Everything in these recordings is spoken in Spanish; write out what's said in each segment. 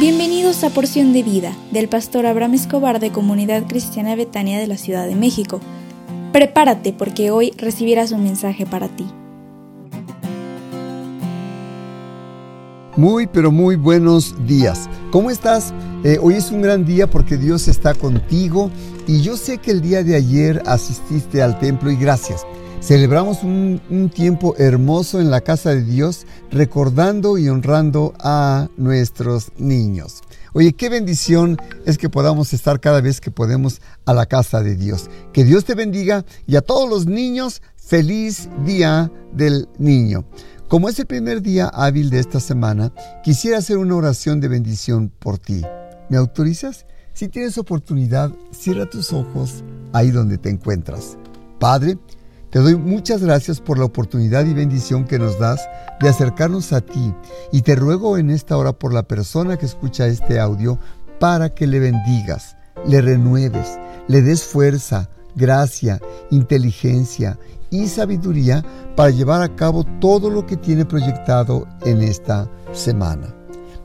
Bienvenidos a Porción de Vida del pastor Abraham Escobar de Comunidad Cristiana Betania de la Ciudad de México. Prepárate porque hoy recibirás un mensaje para ti. Muy, pero muy buenos días. ¿Cómo estás? Eh, hoy es un gran día porque Dios está contigo y yo sé que el día de ayer asististe al templo y gracias. Celebramos un, tiempo hermoso en la casa de Dios, recordando y honrando a nuestros niños. Oye, qué bendición es que podamos estar cada vez que podemos a la casa de Dios. Que Dios te bendiga y a todos los niños, feliz día del niño. Como es el primer día hábil de esta semana, quisiera hacer una oración de bendición por ti. ¿Me autorizas? Si tienes oportunidad, cierra tus ojos ahí donde te encuentras. Padre, te doy muchas gracias por la oportunidad y bendición que nos das de acercarnos a ti y te ruego en esta hora por la persona que escucha este audio para que le bendigas, le renueves, le des fuerza, gracia, inteligencia y sabiduría para llevar a cabo todo lo que tiene proyectado en esta semana.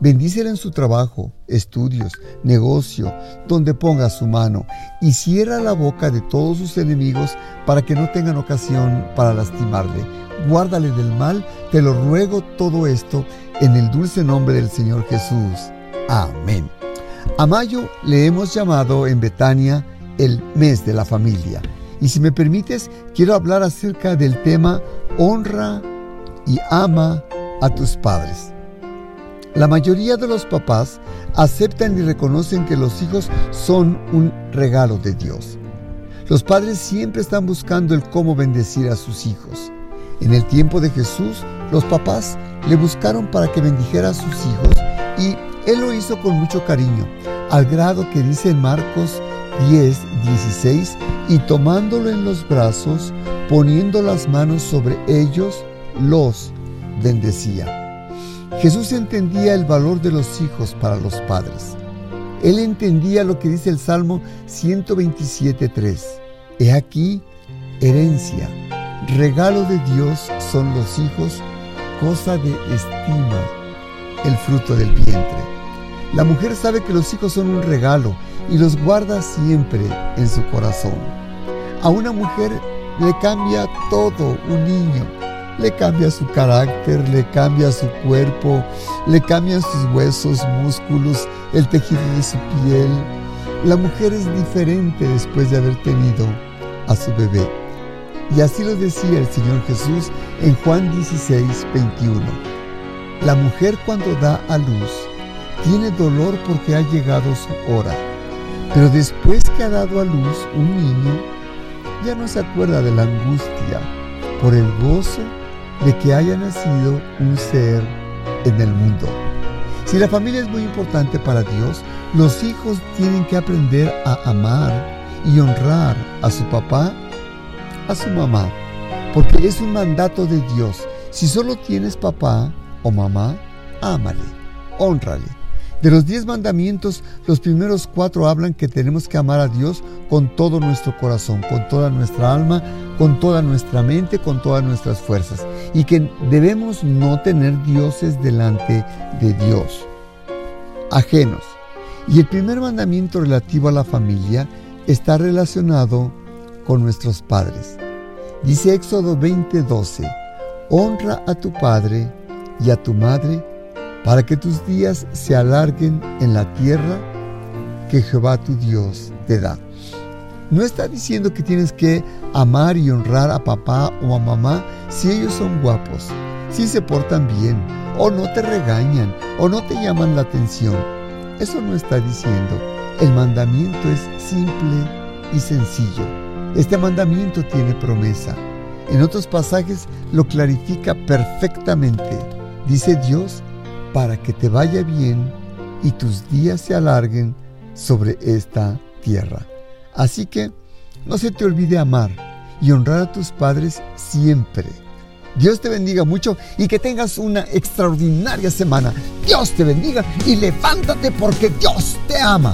Bendícela en su trabajo, estudios, negocio, donde ponga su mano, y cierra la boca de todos sus enemigos para que no tengan ocasión para lastimarle. Guárdale del mal, te lo ruego todo esto en el dulce nombre del Señor Jesús. Amén. A mayo le hemos llamado en Betania el mes de la familia. Y si me permites, quiero hablar acerca del tema honra y ama a tus padres. La mayoría de los papás aceptan y reconocen que los hijos son un regalo de Dios. Los padres siempre están buscando el cómo bendecir a sus hijos. En el tiempo de Jesús, los papás le buscaron para que bendijera a sus hijos y él lo hizo con mucho cariño, al grado que dice en Marcos 10, 16, y tomándolo en los brazos, poniendo las manos sobre ellos, los bendecía. Jesús entendía el valor de los hijos para los padres. Él entendía lo que dice el Salmo 127.3. He aquí, herencia, regalo de Dios son los hijos, cosa de estima, el fruto del vientre. La mujer sabe que los hijos son un regalo y los guarda siempre en su corazón. A una mujer le cambia todo un niño le cambia su carácter, le cambia su cuerpo, le cambian sus huesos, músculos, el tejido de su piel. La mujer es diferente después de haber tenido a su bebé. Y así lo decía el Señor Jesús en Juan 16, 21. La mujer cuando da a luz tiene dolor porque ha llegado su hora, pero después que ha dado a luz un niño, ya no se acuerda de la angustia por el gozo de que haya nacido un ser en el mundo. Si la familia es muy importante para Dios, los hijos tienen que aprender a amar y honrar a su papá, a su mamá, porque es un mandato de Dios. Si solo tienes papá o mamá, ámale, honrale. De los diez mandamientos, los primeros cuatro hablan que tenemos que amar a Dios con todo nuestro corazón, con toda nuestra alma, con toda nuestra mente, con todas nuestras fuerzas. Y que debemos no tener dioses delante de Dios, ajenos. Y el primer mandamiento relativo a la familia está relacionado con nuestros padres. Dice Éxodo 20:12, honra a tu padre y a tu madre para que tus días se alarguen en la tierra que Jehová tu Dios te da. No está diciendo que tienes que amar y honrar a papá o a mamá si ellos son guapos, si se portan bien, o no te regañan, o no te llaman la atención. Eso no está diciendo. El mandamiento es simple y sencillo. Este mandamiento tiene promesa. En otros pasajes lo clarifica perfectamente. Dice Dios para que te vaya bien y tus días se alarguen sobre esta tierra. Así que no se te olvide amar y honrar a tus padres siempre. Dios te bendiga mucho y que tengas una extraordinaria semana. Dios te bendiga y levántate porque Dios te ama.